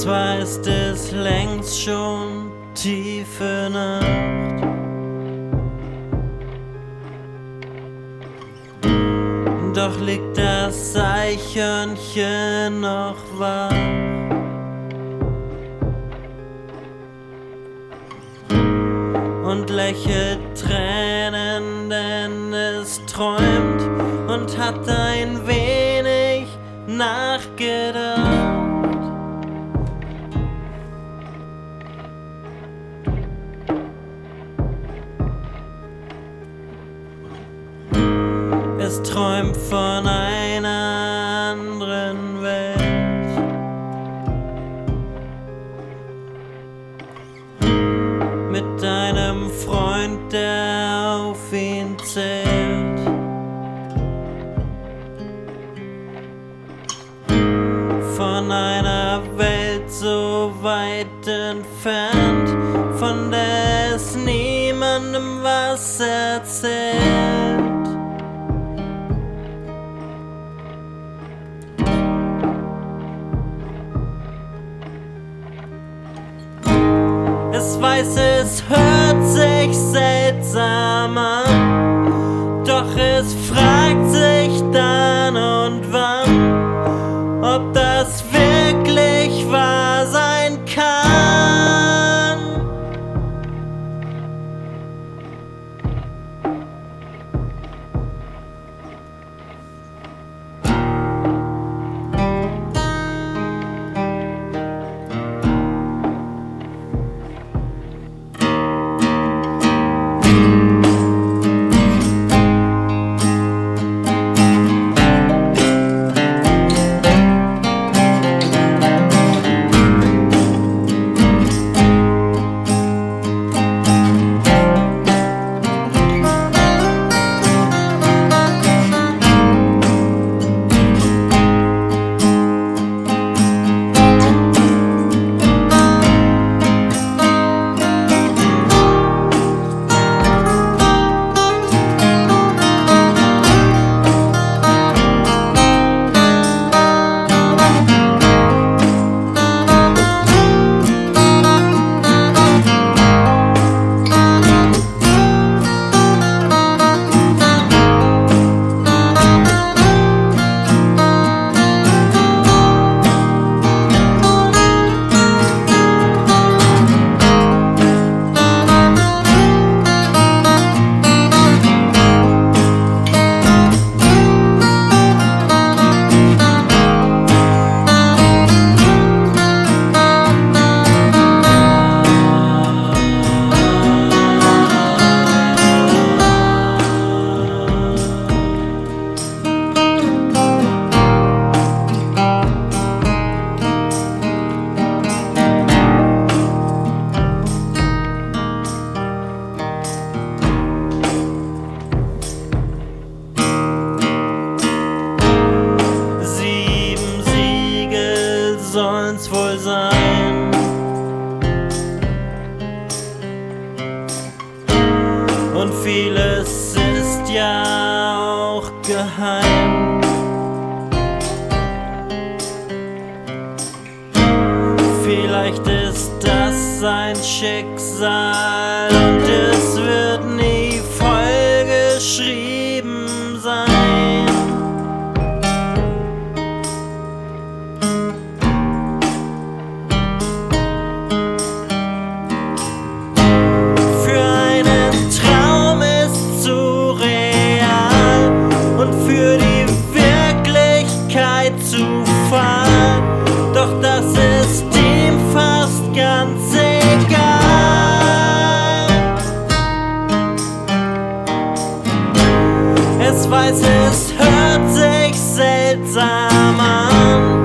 zwar ist es längst schon tiefe Nacht. Doch liegt das Eichhörnchen noch wach. Und lächelt Tränen, denn es träumt und hat ein wenig nachgedacht. Es träumt von einer anderen Welt. Mit einem Freund, der auf ihn zählt. Von einer Welt so weit entfernt, von der es niemandem was erzählt. Es weiß, es hört sich seltsam an, doch es fragt sich dann und wann, ob das Und vieles ist ja auch geheim. Vielleicht ist das sein Schicksal weiß, es hört sich seltsam an